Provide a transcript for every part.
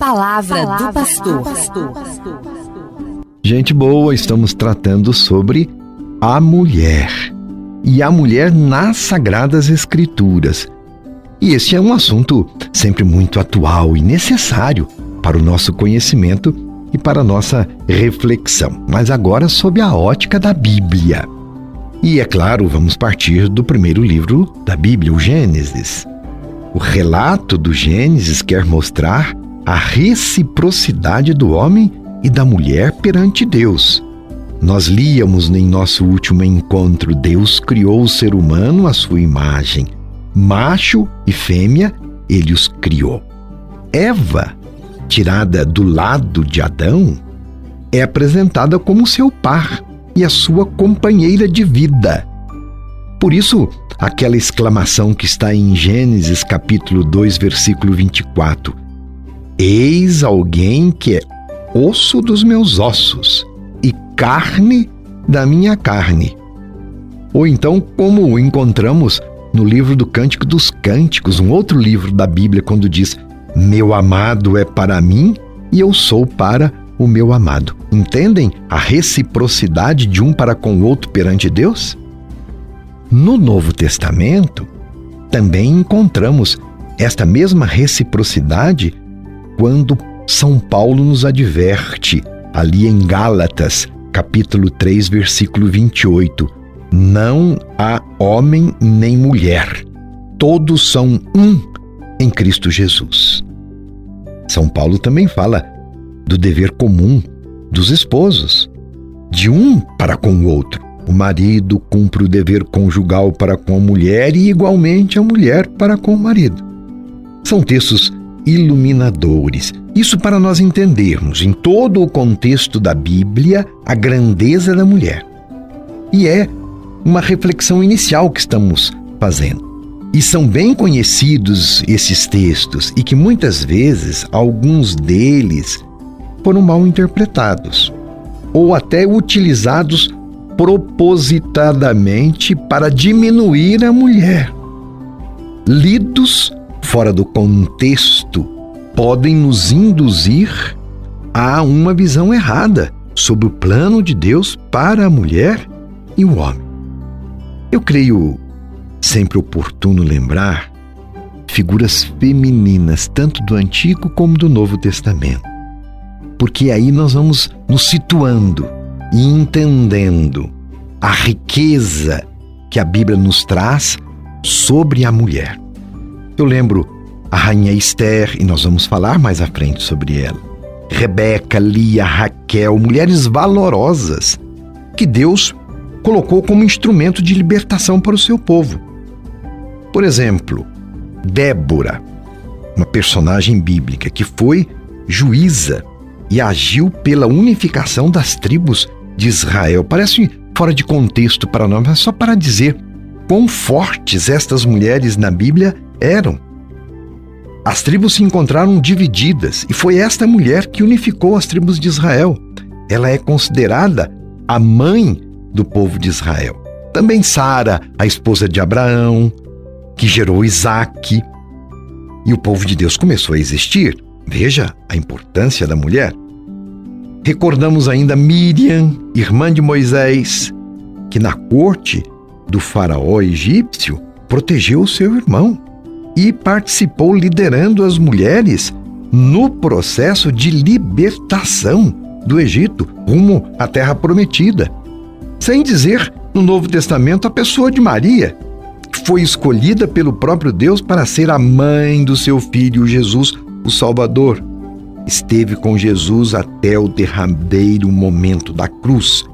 palavra, palavra do pastor. Gente boa, estamos tratando sobre a mulher. E a mulher nas Sagradas Escrituras. E este é um assunto sempre muito atual e necessário para o nosso conhecimento e para a nossa reflexão, mas agora sob a ótica da Bíblia. E é claro, vamos partir do primeiro livro da Bíblia, o Gênesis. O relato do Gênesis quer mostrar a reciprocidade do homem e da mulher perante Deus. Nós líamos em nosso último encontro: Deus criou o ser humano à sua imagem macho e fêmea, ele os criou. Eva, tirada do lado de Adão, é apresentada como seu par e a sua companheira de vida. Por isso, aquela exclamação que está em Gênesis capítulo 2, versículo 24: Eis alguém que é osso dos meus ossos e carne da minha carne. Ou então, como encontramos no livro do Cântico dos Cânticos, um outro livro da Bíblia, quando diz: Meu amado é para mim e eu sou para o meu amado. Entendem a reciprocidade de um para com o outro perante Deus? No Novo Testamento, também encontramos esta mesma reciprocidade quando São Paulo nos adverte, ali em Gálatas, capítulo 3, versículo 28 não há homem nem mulher. Todos são um em Cristo Jesus. São Paulo também fala do dever comum dos esposos, de um para com o outro. O marido cumpre o dever conjugal para com a mulher e, igualmente, a mulher para com o marido. São textos iluminadores. Isso para nós entendermos, em todo o contexto da Bíblia, a grandeza da mulher. E é uma reflexão inicial que estamos fazendo. E são bem conhecidos esses textos e que muitas vezes alguns deles foram mal interpretados ou até utilizados propositadamente para diminuir a mulher. Lidos fora do contexto podem nos induzir a uma visão errada sobre o plano de Deus para a mulher e o homem. Eu creio sempre oportuno lembrar figuras femininas, tanto do Antigo como do Novo Testamento. Porque aí nós vamos nos situando e entendendo a riqueza que a Bíblia nos traz sobre a mulher. Eu lembro a rainha Esther, e nós vamos falar mais à frente sobre ela. Rebeca, Lia, Raquel, mulheres valorosas que Deus colocou como instrumento de libertação para o seu povo. Por exemplo, Débora, uma personagem bíblica que foi juíza e agiu pela unificação das tribos de Israel. Parece fora de contexto para nós, mas só para dizer quão fortes estas mulheres na Bíblia eram. As tribos se encontraram divididas e foi esta mulher que unificou as tribos de Israel. Ela é considerada a mãe do povo de Israel. Também Sara, a esposa de Abraão, que gerou Isaac. E o povo de Deus começou a existir. Veja a importância da mulher. Recordamos ainda Miriam, irmã de Moisés, que na corte do faraó egípcio protegeu o seu irmão e participou liderando as mulheres no processo de libertação do Egito rumo à terra prometida. Sem dizer, no Novo Testamento, a pessoa de Maria, que foi escolhida pelo próprio Deus para ser a mãe do seu filho Jesus, o Salvador. Esteve com Jesus até o derradeiro momento da cruz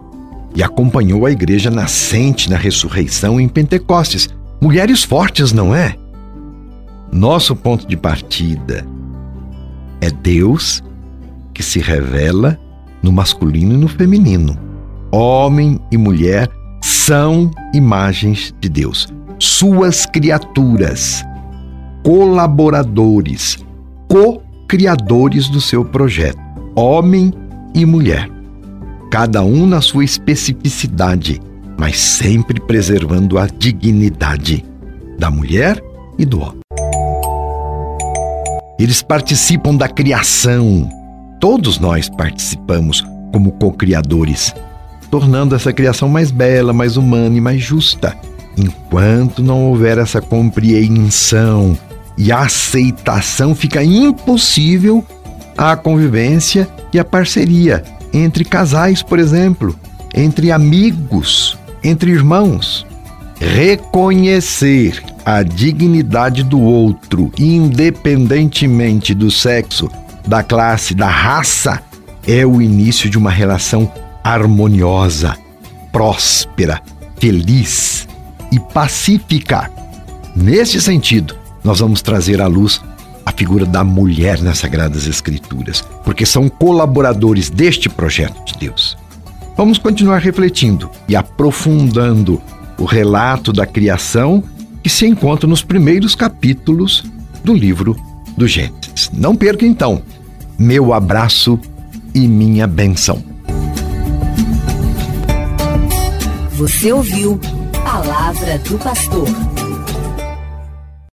e acompanhou a igreja nascente na ressurreição em Pentecostes. Mulheres fortes, não é? Nosso ponto de partida é Deus que se revela no masculino e no feminino. Homem e mulher são imagens de Deus, suas criaturas, colaboradores, co-criadores do seu projeto, homem e mulher, cada um na sua especificidade, mas sempre preservando a dignidade da mulher e do homem. Eles participam da criação. Todos nós participamos como co-criadores, tornando essa criação mais bela, mais humana e mais justa. Enquanto não houver essa compreensão e aceitação, fica impossível a convivência e a parceria entre casais, por exemplo, entre amigos, entre irmãos. Reconhecer a dignidade do outro, independentemente do sexo, da classe, da raça, é o início de uma relação harmoniosa, próspera, feliz e pacífica. Nesse sentido, nós vamos trazer à luz a figura da mulher nas Sagradas Escrituras, porque são colaboradores deste projeto de Deus. Vamos continuar refletindo e aprofundando o relato da criação que se encontra nos primeiros capítulos do livro do Gênesis. Não perca então meu abraço e minha benção. Você ouviu Palavra do Pastor.